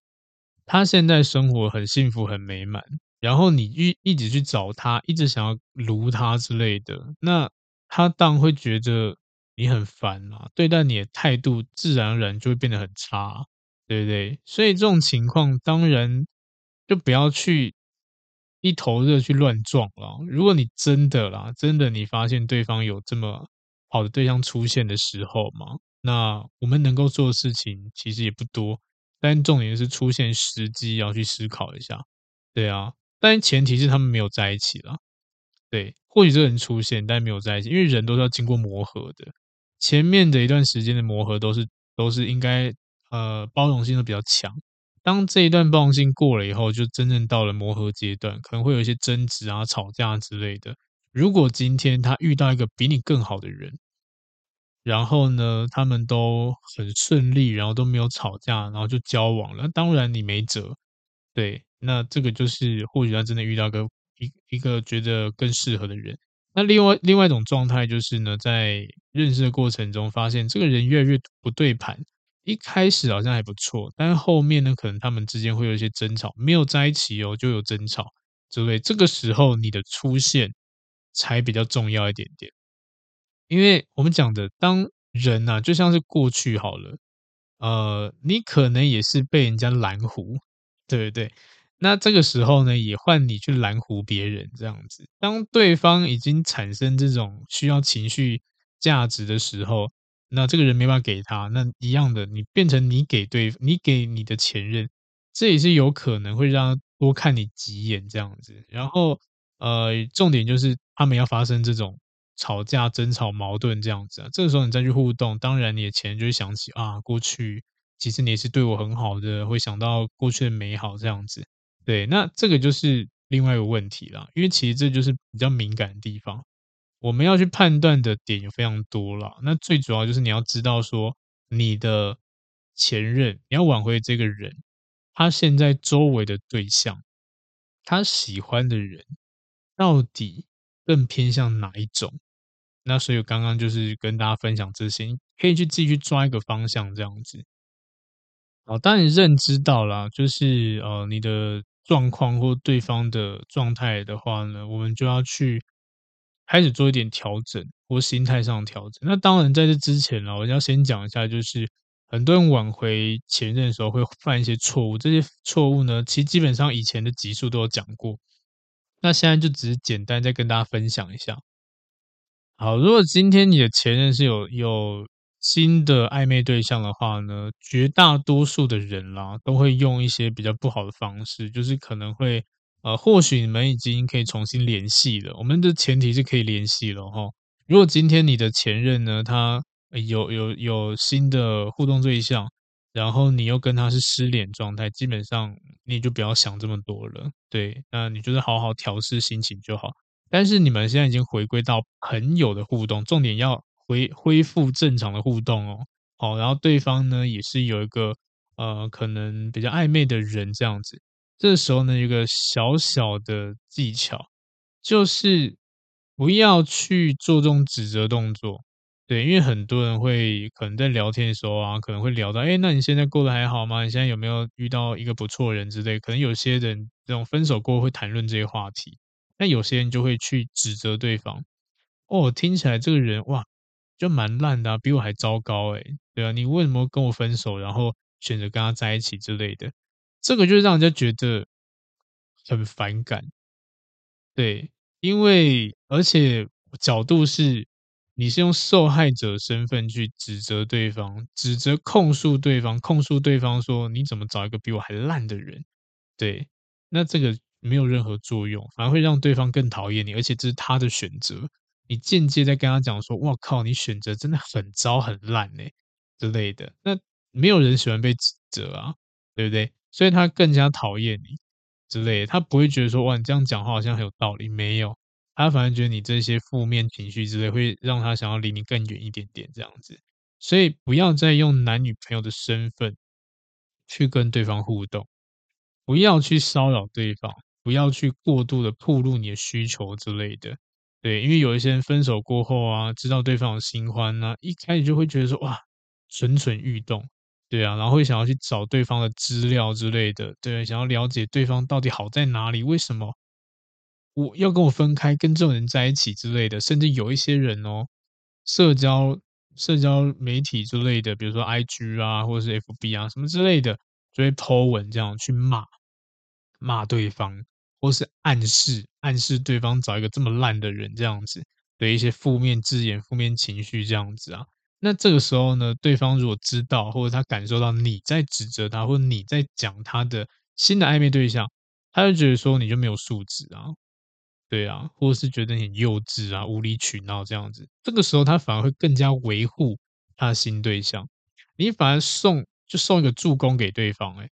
他现在生活很幸福、很美满，然后你一一直去找他，一直想要撸他之类的，那他当然会觉得你很烦啊，对待你的态度自然而然就会变得很差，对不对？所以这种情况当然就不要去。一头热去乱撞了。如果你真的啦，真的你发现对方有这么好的对象出现的时候嘛，那我们能够做的事情其实也不多。但重点是出现时机要去思考一下，对啊。但前提是他们没有在一起了，对。或许这个人出现，但没有在一起，因为人都是要经过磨合的。前面的一段时间的磨合都是都是应该呃包容性都比较强。当这一段包容性过了以后，就真正到了磨合阶段，可能会有一些争执啊、吵架之类的。如果今天他遇到一个比你更好的人，然后呢，他们都很顺利，然后都没有吵架，然后就交往了，当然你没辙。对，那这个就是或许他真的遇到个一一个觉得更适合的人。那另外另外一种状态就是呢，在认识的过程中，发现这个人越来越不对盘。一开始好像还不错，但是后面呢，可能他们之间会有一些争吵，没有在一起哦，就有争吵，之类？这个时候你的出现才比较重要一点点，因为我们讲的当人呐，就像是过去好了，呃，你可能也是被人家蓝湖，对不对？那这个时候呢，也换你去拦湖别人这样子。当对方已经产生这种需要情绪价值的时候。那这个人没办法给他，那一样的，你变成你给对，你给你的前任，这也是有可能会让他多看你几眼这样子。然后，呃，重点就是他们要发生这种吵架、争吵、矛盾这样子啊。这个时候你再去互动，当然你的前任就会想起啊，过去其实你也是对我很好的，会想到过去的美好这样子。对，那这个就是另外一个问题了，因为其实这就是比较敏感的地方。我们要去判断的点有非常多了，那最主要就是你要知道说，你的前任，你要挽回这个人，他现在周围的对象，他喜欢的人，到底更偏向哪一种？那所以我刚刚就是跟大家分享这些，可以去自己去抓一个方向这样子。好，当你认知到了，就是呃你的状况或对方的状态的话呢，我们就要去。开始做一点调整或心态上的调整。那当然，在这之前呢，我要先讲一下，就是很多人挽回前任的时候会犯一些错误。这些错误呢，其实基本上以前的集数都有讲过。那现在就只是简单再跟大家分享一下。好，如果今天你的前任是有有新的暧昧对象的话呢，绝大多数的人啦都会用一些比较不好的方式，就是可能会。呃，或许你们已经可以重新联系了。我们的前提是可以联系了哈。如果今天你的前任呢，他有有有新的互动对象，然后你又跟他是失联状态，基本上你就不要想这么多了。对，那你就是好好调试心情就好。但是你们现在已经回归到朋友的互动，重点要恢恢复正常的互动哦。好，然后对方呢也是有一个呃可能比较暧昧的人这样子。这时候呢，有一个小小的技巧，就是不要去做这种指责动作，对，因为很多人会可能在聊天的时候啊，可能会聊到，哎，那你现在过得还好吗？你现在有没有遇到一个不错的人之类？可能有些人这种分手过后会谈论这些话题，但有些人就会去指责对方，哦，听起来这个人哇，就蛮烂的啊，比我还糟糕哎，对啊，你为什么跟我分手，然后选择跟他在一起之类的？这个就让人家觉得很反感，对，因为而且角度是，你是用受害者身份去指责对方，指责控诉对方，控诉对方说你怎么找一个比我还烂的人，对，那这个没有任何作用，反而会让对方更讨厌你，而且这是他的选择，你间接在跟他讲说，哇靠，你选择真的很糟很烂呢之类的，那没有人喜欢被指责啊，对不对？所以他更加讨厌你之类的，他不会觉得说哇，你这样讲话好像很有道理，没有，他反而觉得你这些负面情绪之类会让他想要离你更远一点点这样子。所以不要再用男女朋友的身份去跟对方互动，不要去骚扰对方，不要去过度的暴露你的需求之类的。对，因为有一些人分手过后啊，知道对方有新欢啊，一开始就会觉得说哇，蠢蠢欲动。对啊，然后会想要去找对方的资料之类的，对，想要了解对方到底好在哪里，为什么我要跟我分开，跟这种人在一起之类的，甚至有一些人哦，社交社交媒体之类的，比如说 IG 啊，或者是 FB 啊什么之类的，就会 po 文这样去骂骂对方，或是暗示暗示对方找一个这么烂的人这样子，的一些负面字眼、负面情绪这样子啊。那这个时候呢，对方如果知道，或者他感受到你在指责他，或者你在讲他的新的暧昧对象，他就觉得说你就没有素质啊，对啊，或者是觉得你很幼稚啊、无理取闹这样子。这个时候他反而会更加维护他的新对象，你反而送就送一个助攻给对方，哎，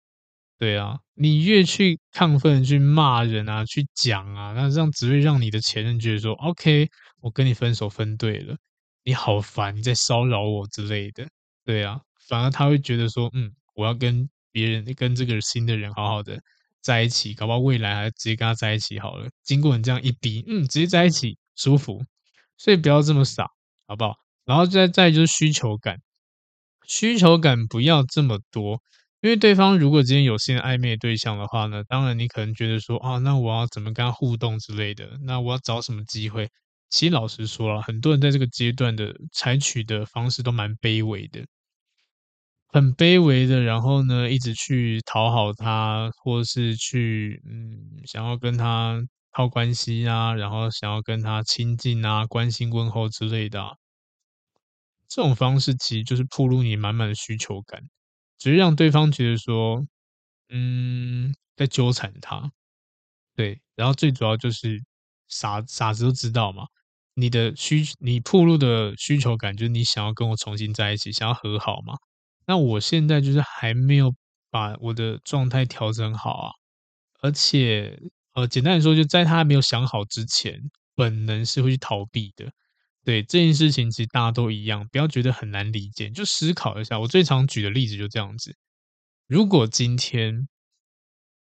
对啊，你越去亢奋、去骂人啊、去讲啊，那这样只会让你的前任觉得说，OK，我跟你分手分对了。你好烦，你在骚扰我之类的，对啊，反而他会觉得说，嗯，我要跟别人跟这个新的人好好的在一起，搞不好未来还直接跟他在一起好了。经过你这样一逼，嗯，直接在一起，舒服，所以不要这么傻，好不好？然后再再就是需求感，需求感不要这么多，因为对方如果今天有新的暧昧对象的话呢，当然你可能觉得说啊，那我要怎么跟他互动之类的，那我要找什么机会？其实老实说了，很多人在这个阶段的采取的方式都蛮卑微的。很卑微的，然后呢，一直去讨好他，或是去嗯，想要跟他套关系啊，然后想要跟他亲近啊，关心问候之类的啊，这种方式其实就是暴露你满满的需求感，只是让对方觉得说，嗯，在纠缠他，对，然后最主要就是傻傻子都知道嘛，你的需你暴露的需求感就是你想要跟我重新在一起，想要和好嘛。那我现在就是还没有把我的状态调整好啊，而且呃，简单来说，就在他还没有想好之前，本能是会去逃避的。对，这件事情，其实大家都一样，不要觉得很难理解，就思考一下。我最常举的例子就这样子：如果今天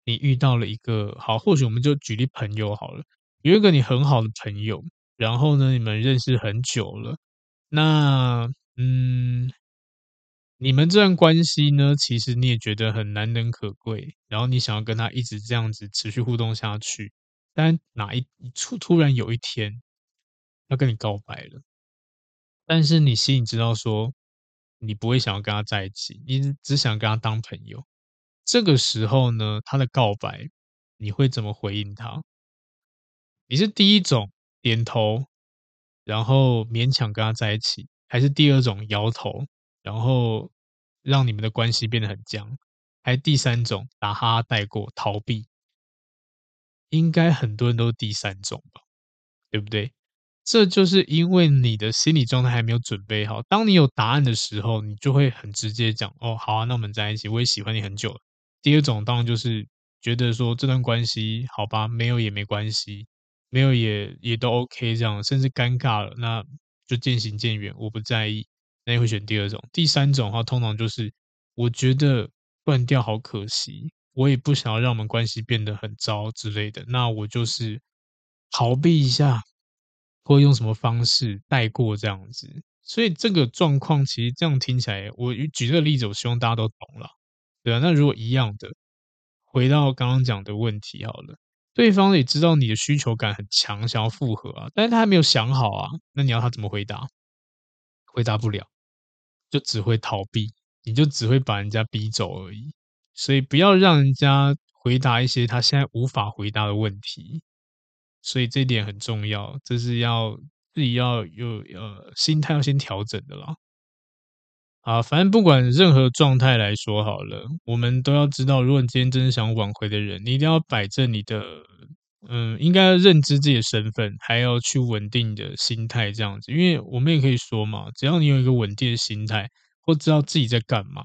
你遇到了一个好，或许我们就举例朋友好了，有一个你很好的朋友，然后呢，你们认识很久了，那嗯。你们这段关系呢，其实你也觉得很难能可贵，然后你想要跟他一直这样子持续互动下去，但哪一突突然有一天要跟你告白了，但是你心里知道说你不会想要跟他在一起，你只想跟他当朋友。这个时候呢，他的告白你会怎么回应他？你是第一种点头，然后勉强跟他在一起，还是第二种摇头？然后让你们的关系变得很僵，还是第三种打哈哈带过逃避，应该很多人都第三种吧，对不对？这就是因为你的心理状态还没有准备好。当你有答案的时候，你就会很直接讲：“哦，好啊，那我们在一起，我也喜欢你很久了。”第二种当然就是觉得说这段关系好吧，没有也没关系，没有也也都 OK，这样甚至尴尬了，那就渐行渐远，我不在意。那你会选第二种，第三种的话，通常就是我觉得断掉好可惜，我也不想要让我们关系变得很糟之类的，那我就是逃避一下，或用什么方式带过这样子。所以这个状况其实这样听起来，我举这个例子，我希望大家都懂了，对啊。那如果一样的，回到刚刚讲的问题好了，对方也知道你的需求感很强，想要复合啊，但是他还没有想好啊，那你要他怎么回答？回答不了。就只会逃避，你就只会把人家逼走而已。所以不要让人家回答一些他现在无法回答的问题。所以这一点很重要，这是要自己要有呃心态要先调整的啦。啊，反正不管任何状态来说好了，我们都要知道，如果你今天真的想挽回的人，你一定要摆正你的。嗯，应该要认知自己的身份，还要去稳定你的心态，这样子。因为我们也可以说嘛，只要你有一个稳定的心态，或知道自己在干嘛，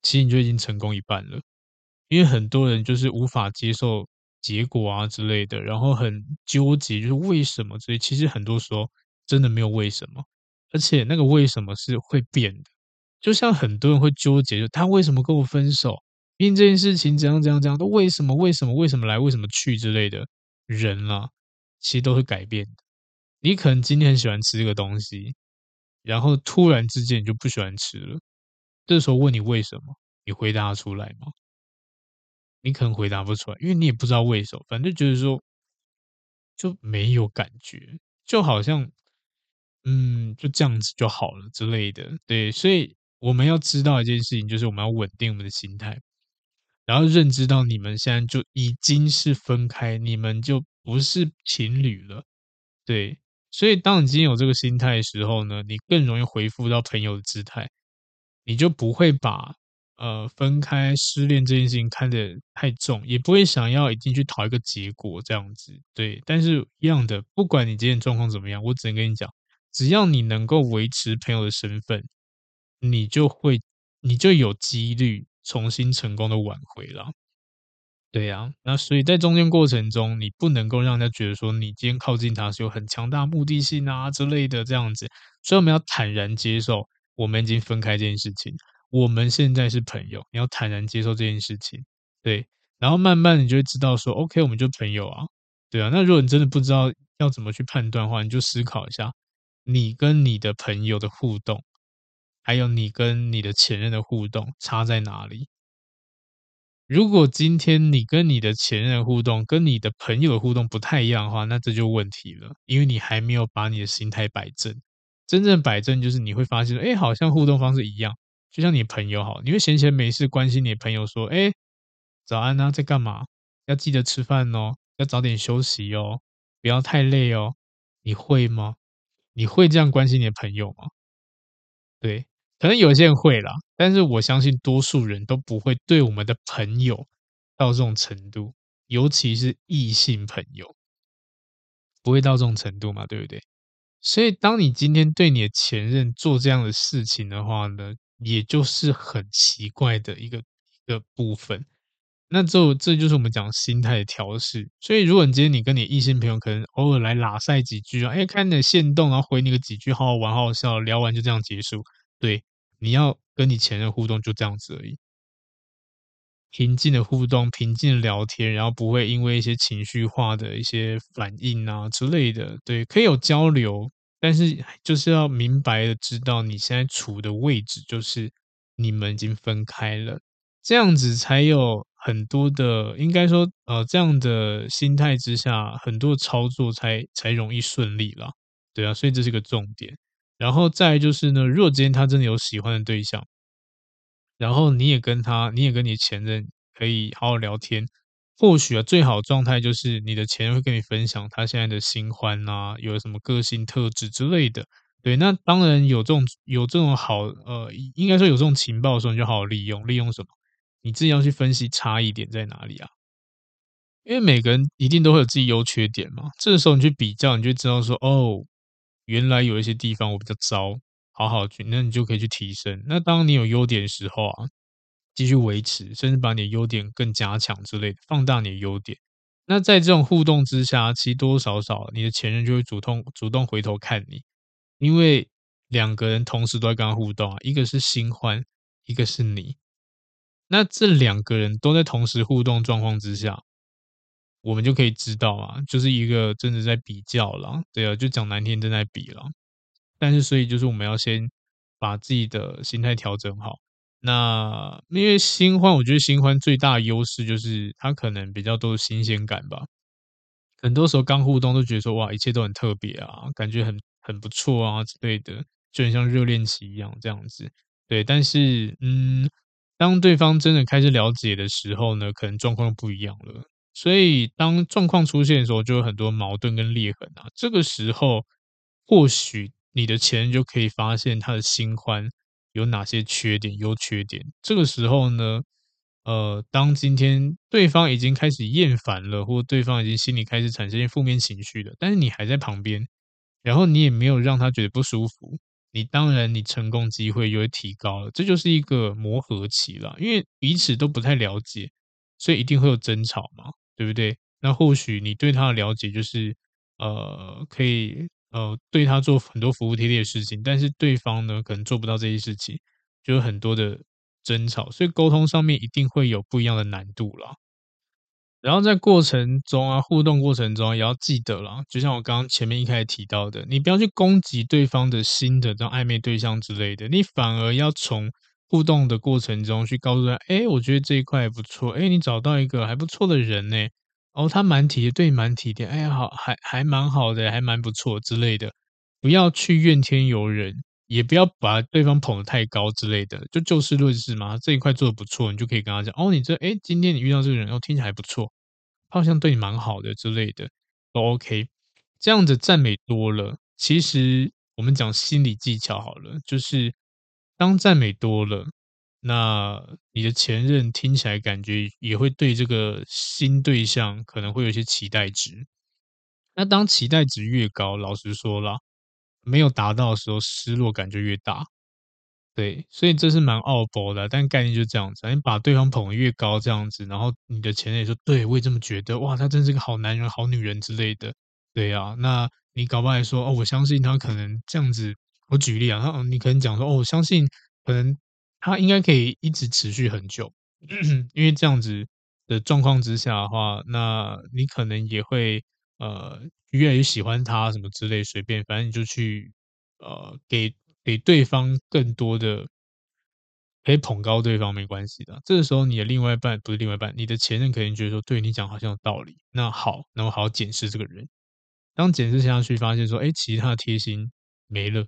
其实你就已经成功一半了。因为很多人就是无法接受结果啊之类的，然后很纠结，就是为什么？所以其实很多时候真的没有为什么，而且那个为什么是会变的。就像很多人会纠结，就他为什么跟我分手？因为这件事情怎样怎样怎样，都为什么为什么为什么来为什么去之类的人啊，其实都会改变的。你可能今天很喜欢吃这个东西，然后突然之间你就不喜欢吃了。这时候问你为什么，你回答出来吗？你可能回答不出来，因为你也不知道为什么，反正就是说就没有感觉，就好像嗯就这样子就好了之类的。对，所以我们要知道一件事情，就是我们要稳定我们的心态。然后认知到你们现在就已经是分开，你们就不是情侣了，对。所以当你今天有这个心态的时候呢，你更容易回复到朋友的姿态，你就不会把呃分开、失恋这件事情看得太重，也不会想要一定去讨一个结果这样子，对。但是一样的，不管你今天状况怎么样，我只能跟你讲，只要你能够维持朋友的身份，你就会，你就有几率。重新成功的挽回了，对呀、那所以在中间过程中，你不能够让人家觉得说你今天靠近他是有很强大目的性啊之类的这样子，所以我们要坦然接受我们已经分开这件事情，我们现在是朋友，你要坦然接受这件事情，对，然后慢慢你就会知道说，OK，我们就朋友啊，对啊，那如果你真的不知道要怎么去判断的话，你就思考一下，你跟你的朋友的互动，还有你跟你的前任的互动差在哪里？如果今天你跟你的前任互动跟你的朋友的互动不太一样的话，那这就问题了，因为你还没有把你的心态摆正。真正摆正就是你会发现，哎，好像互动方式一样，就像你朋友好，你会闲闲没事关心你朋友说，哎，早安啊，在干嘛？要记得吃饭哦，要早点休息哦，不要太累哦。你会吗？你会这样关心你的朋友吗？对。可能有些人会啦，但是我相信多数人都不会对我们的朋友到这种程度，尤其是异性朋友，不会到这种程度嘛，对不对？所以，当你今天对你的前任做这样的事情的话呢，也就是很奇怪的一个一个部分。那这这就是我们讲心态的调试。所以，如果你今天你跟你异性朋友可能偶尔来拉赛几句啊，哎，看你的限动，然后回你个几句，好好玩，好好笑，聊完就这样结束，对。你要跟你前任互动就这样子而已，平静的互动，平静的聊天，然后不会因为一些情绪化的一些反应啊之类的，对，可以有交流，但是就是要明白的知道你现在处的位置就是你们已经分开了，这样子才有很多的，应该说呃这样的心态之下，很多操作才才容易顺利啦，对啊，所以这是个重点。然后再就是呢，如果今天他真的有喜欢的对象，然后你也跟他，你也跟你前任可以好好聊天，或许啊，最好状态就是你的前任会跟你分享他现在的新欢啊，有什么个性特质之类的。对，那当然有这种有这种好呃，应该说有这种情报的时候，你就好好利用，利用什么？你自己要去分析差异点在哪里啊？因为每个人一定都会有自己优缺点嘛，这个时候你去比较，你就知道说哦。原来有一些地方我比较糟，好好去，那你就可以去提升。那当你有优点的时候啊，继续维持，甚至把你的优点更加强之类的，放大你的优点。那在这种互动之下，其实多多少少你的前任就会主动主动回头看你，因为两个人同时都在跟他互动啊，一个是新欢，一个是你。那这两个人都在同时互动状况之下。我们就可以知道啊，就是一个真的在比较了，对啊，就讲难听，正在比了。但是，所以就是我们要先把自己的心态调整好。那因为新欢，我觉得新欢最大的优势就是它可能比较多新鲜感吧。很多时候刚互动都觉得说哇，一切都很特别啊，感觉很很不错啊之类的，就很像热恋期一样这样子。对，但是嗯，当对方真的开始了解的时候呢，可能状况不一样了。所以，当状况出现的时候，就有很多矛盾跟裂痕啊。这个时候，或许你的前任就可以发现他的新欢有哪些缺点、优缺点。这个时候呢，呃，当今天对方已经开始厌烦了，或对方已经心里开始产生一些负面情绪了，但是你还在旁边，然后你也没有让他觉得不舒服，你当然你成功机会就会提高了。这就是一个磨合期了，因为彼此都不太了解，所以一定会有争吵嘛。对不对？那或许你对他的了解就是，呃，可以呃对他做很多服服帖帖的事情，但是对方呢可能做不到这些事情，就有很多的争吵，所以沟通上面一定会有不一样的难度啦。然后在过程中啊，互动过程中，也要记得啦，就像我刚刚前面一开始提到的，你不要去攻击对方的新的这种暧昧对象之类的，你反而要从。互动的过程中，去告诉他，哎，我觉得这一块不错，哎，你找到一个还不错的人呢，哦，他蛮体贴，对你蛮体贴，哎呀，好，还还蛮好的，还蛮不错之类的，不要去怨天尤人，也不要把对方捧得太高之类的，就就事论事嘛，这一块做的不错，你就可以跟他讲，哦，你这，哎，今天你遇到这个人，哦，听起来还不错，他好像对你蛮好的之类的，都 OK，这样子赞美多了，其实我们讲心理技巧好了，就是。当赞美多了，那你的前任听起来感觉也会对这个新对象可能会有一些期待值。那当期待值越高，老实说啦，没有达到的时候，失落感就越大。对，所以这是蛮奥博的，但概念就是这样子。你把对方捧得越高，这样子，然后你的前任也说：“对，我也这么觉得。”哇，他真是个好男人、好女人之类的。对啊，那你搞不好还说：“哦，我相信他可能这样子。”我举例啊，他你可能讲说哦，我相信可能他应该可以一直持续很久，因为这样子的状况之下的话，那你可能也会呃越来越喜欢他什么之类，随便，反正你就去呃给给对方更多的。可以捧高对方没关系的，这个时候你的另外一半不是另外一半，你的前任可能觉得说，对你讲好像有道理。那好，那我好好检视这个人。当检视下去，发现说，哎，其实他的贴心没了。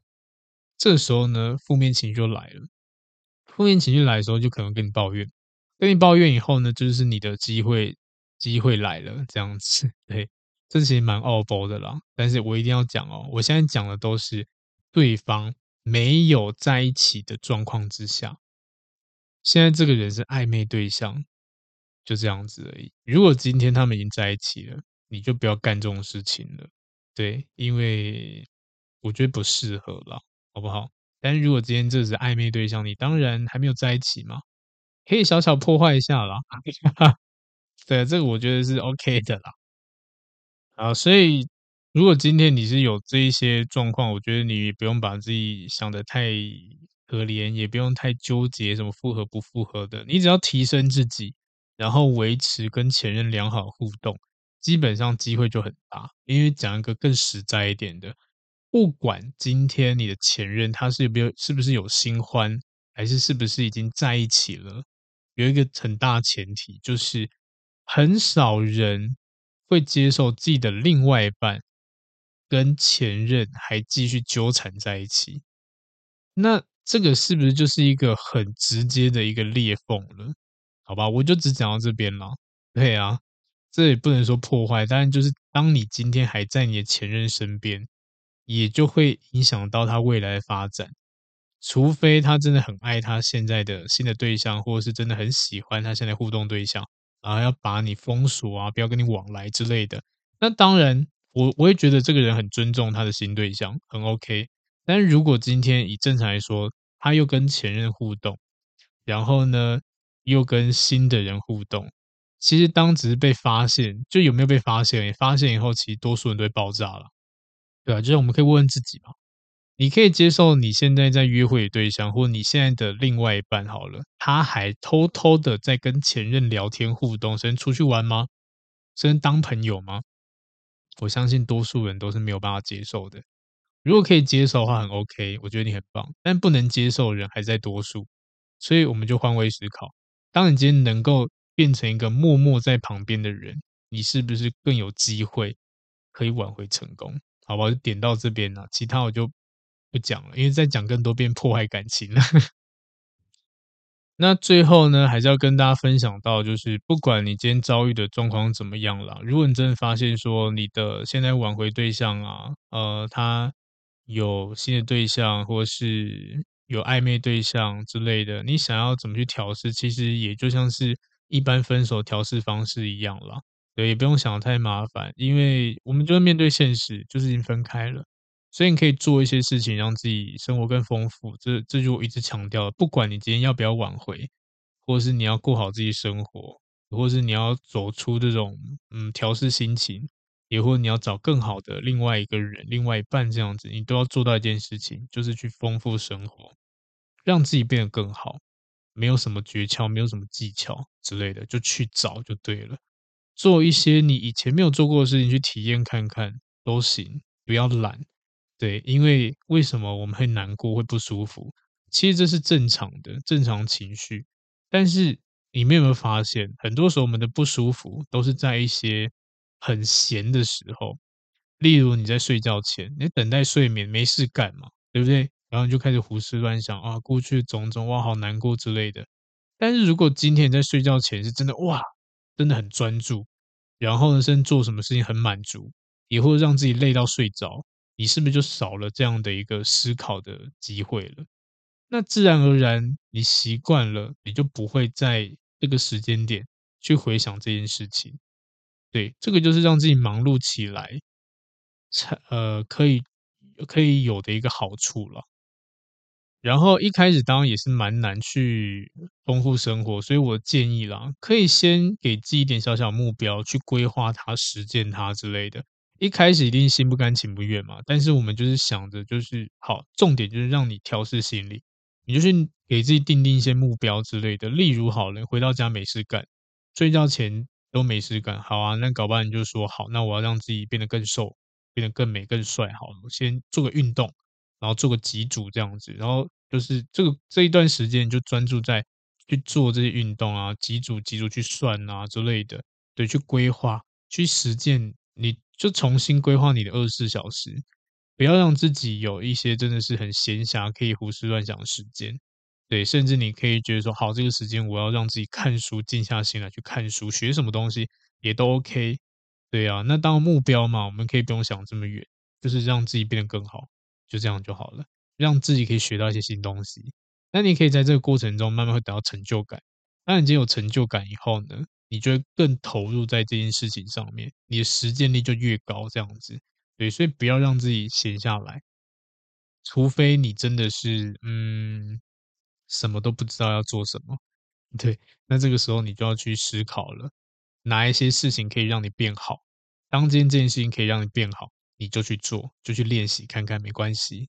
这时候呢，负面情绪就来了。负面情绪来的时候，就可能跟你抱怨。跟你抱怨以后呢，就是你的机会，机会来了，这样子。对，这其实蛮奥步的啦。但是我一定要讲哦，我现在讲的都是对方没有在一起的状况之下。现在这个人是暧昧对象，就这样子而已。如果今天他们已经在一起了，你就不要干这种事情了，对，因为我觉得不适合啦，好不好？但如果今天这是暧昧对象，你当然还没有在一起嘛，可以小小破坏一下啦。[LAUGHS] 对，这个我觉得是 OK 的啦。啊，所以如果今天你是有这一些状况，我觉得你不用把自己想的太。可怜也不用太纠结什么复合不复合的，你只要提升自己，然后维持跟前任良好互动，基本上机会就很大。因为讲一个更实在一点的，不管今天你的前任他是不有是不是有新欢，还是是不是已经在一起了，有一个很大前提就是，很少人会接受自己的另外一半跟前任还继续纠缠在一起。那这个是不是就是一个很直接的一个裂缝了？好吧，我就只讲到这边了。对啊，这也不能说破坏，但就是当你今天还在你的前任身边，也就会影响到他未来的发展。除非他真的很爱他现在的新的对象，或者是真的很喜欢他现在互动对象，然后要把你封锁啊，不要跟你往来之类的。那当然，我我也觉得这个人很尊重他的新对象，很 OK。但如果今天以正常来说，他又跟前任互动，然后呢，又跟新的人互动，其实当只是被发现，就有没有被发现？发现以后，其实多数人都会爆炸了，对啊？就是我们可以问问自己嘛，你可以接受你现在在约会的对象，或你现在的另外一半好了，他还偷偷的在跟前任聊天互动，甚至出去玩吗？甚至当朋友吗？我相信多数人都是没有办法接受的。如果可以接受的话，很 OK，我觉得你很棒。但不能接受的人还在多数，所以我们就换位思考：当你今天能够变成一个默默在旁边的人，你是不是更有机会可以挽回成功？好吧，就点到这边了，其他我就不讲了，因为再讲更多变破坏感情了。[LAUGHS] 那最后呢，还是要跟大家分享到，就是不管你今天遭遇的状况怎么样啦，如果你真的发现说你的现在挽回对象啊，呃，他。有新的对象，或是有暧昧对象之类的，你想要怎么去调试？其实也就像是一般分手调试方式一样啦。对，也不用想得太麻烦，因为我们就要面对现实，就是已经分开了。所以你可以做一些事情，让自己生活更丰富。这这就我一直强调，不管你今天要不要挽回，或是你要过好自己生活，或是你要走出这种嗯调试心情。也或你要找更好的另外一个人、另外一半这样子，你都要做到一件事情，就是去丰富生活，让自己变得更好。没有什么诀窍，没有什么技巧之类的，就去找就对了。做一些你以前没有做过的事情，去体验看看都行，不要懒。对，因为为什么我们会难过、会不舒服？其实这是正常的，正常情绪。但是你们有没有发现，很多时候我们的不舒服都是在一些。很闲的时候，例如你在睡觉前，你等待睡眠，没事干嘛，对不对？然后你就开始胡思乱想啊，过去种种，哇，好难过之类的。但是如果今天你在睡觉前是真的哇，真的很专注，然后呢，甚至做什么事情很满足，也会让自己累到睡着，你是不是就少了这样的一个思考的机会了？那自然而然，你习惯了，你就不会在这个时间点去回想这件事情。对，这个就是让自己忙碌起来，才呃可以可以有的一个好处了。然后一开始当然也是蛮难去丰富生活，所以我建议啦，可以先给自己一点小小目标，去规划它、实践它之类的。一开始一定心不甘情不愿嘛，但是我们就是想着，就是好，重点就是让你调试心理，你就是给自己定定一些目标之类的。例如，好了，回到家没事干，睡觉前。都没事干。好啊，那搞不好你就说好，那我要让自己变得更瘦，变得更美、更帅。好了，我先做个运动，然后做个几组这样子，然后就是这个这一段时间就专注在去做这些运动啊，几组几组去算啊之类的，对，去规划、去实践，你就重新规划你的二十四小时。不要让自己有一些真的是很闲暇可以胡思乱想的时间，对，甚至你可以觉得说，好，这个时间我要让自己看书，静下心来去看书，学什么东西也都 OK，对啊，那当目标嘛，我们可以不用想这么远，就是让自己变得更好，就这样就好了，让自己可以学到一些新东西，那你可以在这个过程中慢慢会得到成就感，当你已经有成就感以后呢，你就会更投入在这件事情上面，你的实践力就越高，这样子。对，所以不要让自己闲下来，除非你真的是嗯，什么都不知道要做什么。对，那这个时候你就要去思考了，哪一些事情可以让你变好？当今天这件事情可以让你变好，你就去做，就去练习看看，没关系。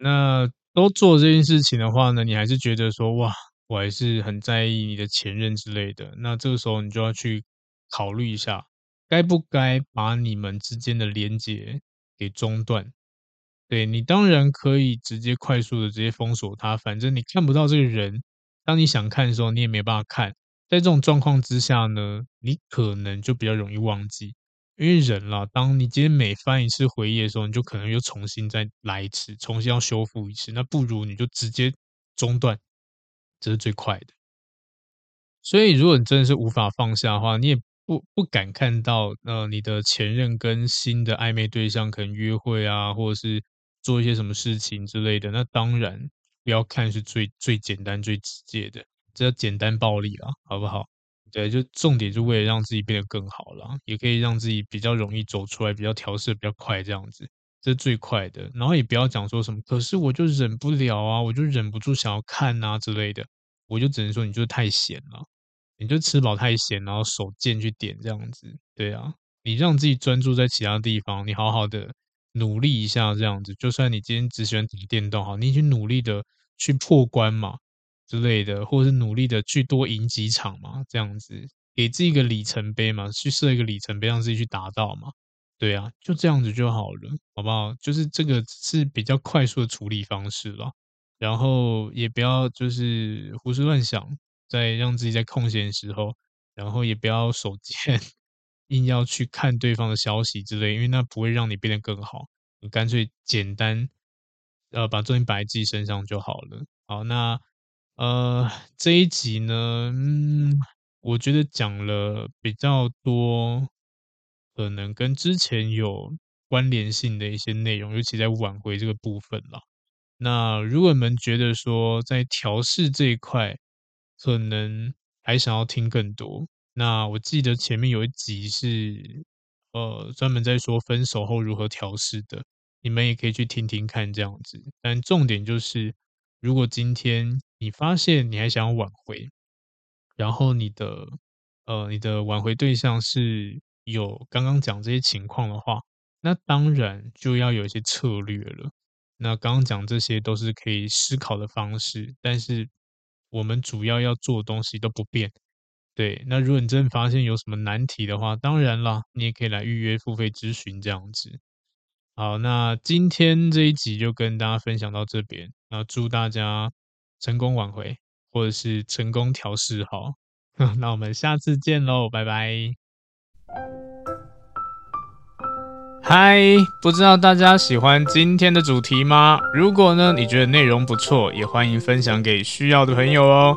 那都做这件事情的话呢，你还是觉得说哇，我还是很在意你的前任之类的，那这个时候你就要去考虑一下。该不该把你们之间的连接给中断？对，你当然可以直接快速的直接封锁他，反正你看不到这个人。当你想看的时候，你也没办法看。在这种状况之下呢，你可能就比较容易忘记，因为人啦，当你今天每翻一次回忆的时候，你就可能又重新再来一次，重新要修复一次。那不如你就直接中断，这是最快的。所以，如果你真的是无法放下的话，你也。不不敢看到，呃，你的前任跟新的暧昧对象可能约会啊，或者是做一些什么事情之类的，那当然不要看是最最简单、最直接的，这叫简单暴力啊，好不好？对，就重点是为了让自己变得更好啦，也可以让自己比较容易走出来，比较调试比较快这样子，这是最快的。然后也不要讲说什么，可是我就忍不了啊，我就忍不住想要看啊之类的，我就只能说你就是太闲了。你就吃饱太闲，然后手贱去点这样子，对啊，你让自己专注在其他地方，你好好的努力一下这样子。就算你今天只喜欢打电动，好，你去努力的去破关嘛之类的，或者是努力的去多赢几场嘛，这样子给自己一个里程碑嘛，去设一个里程碑，让自己去达到嘛，对啊，就这样子就好了，好不好？就是这个是比较快速的处理方式了，然后也不要就是胡思乱想。在让自己在空闲的时候，然后也不要手贱，硬要去看对方的消息之类，因为那不会让你变得更好。你干脆简单，呃，把重心摆自己身上就好了。好，那呃这一集呢，嗯，我觉得讲了比较多，可能跟之前有关联性的一些内容，尤其在挽回这个部分啦。那如果你们觉得说在调试这一块，可能还想要听更多。那我记得前面有一集是，呃，专门在说分手后如何调试的，你们也可以去听听看这样子。但重点就是，如果今天你发现你还想挽回，然后你的，呃，你的挽回对象是有刚刚讲这些情况的话，那当然就要有一些策略了。那刚刚讲这些都是可以思考的方式，但是。我们主要要做的东西都不变，对。那如果你真的发现有什么难题的话，当然啦，你也可以来预约付费咨询这样子。好，那今天这一集就跟大家分享到这边。那祝大家成功挽回，或者是成功调试好。[LAUGHS] 那我们下次见喽，拜拜。嗨，不知道大家喜欢今天的主题吗？如果呢，你觉得内容不错，也欢迎分享给需要的朋友哦。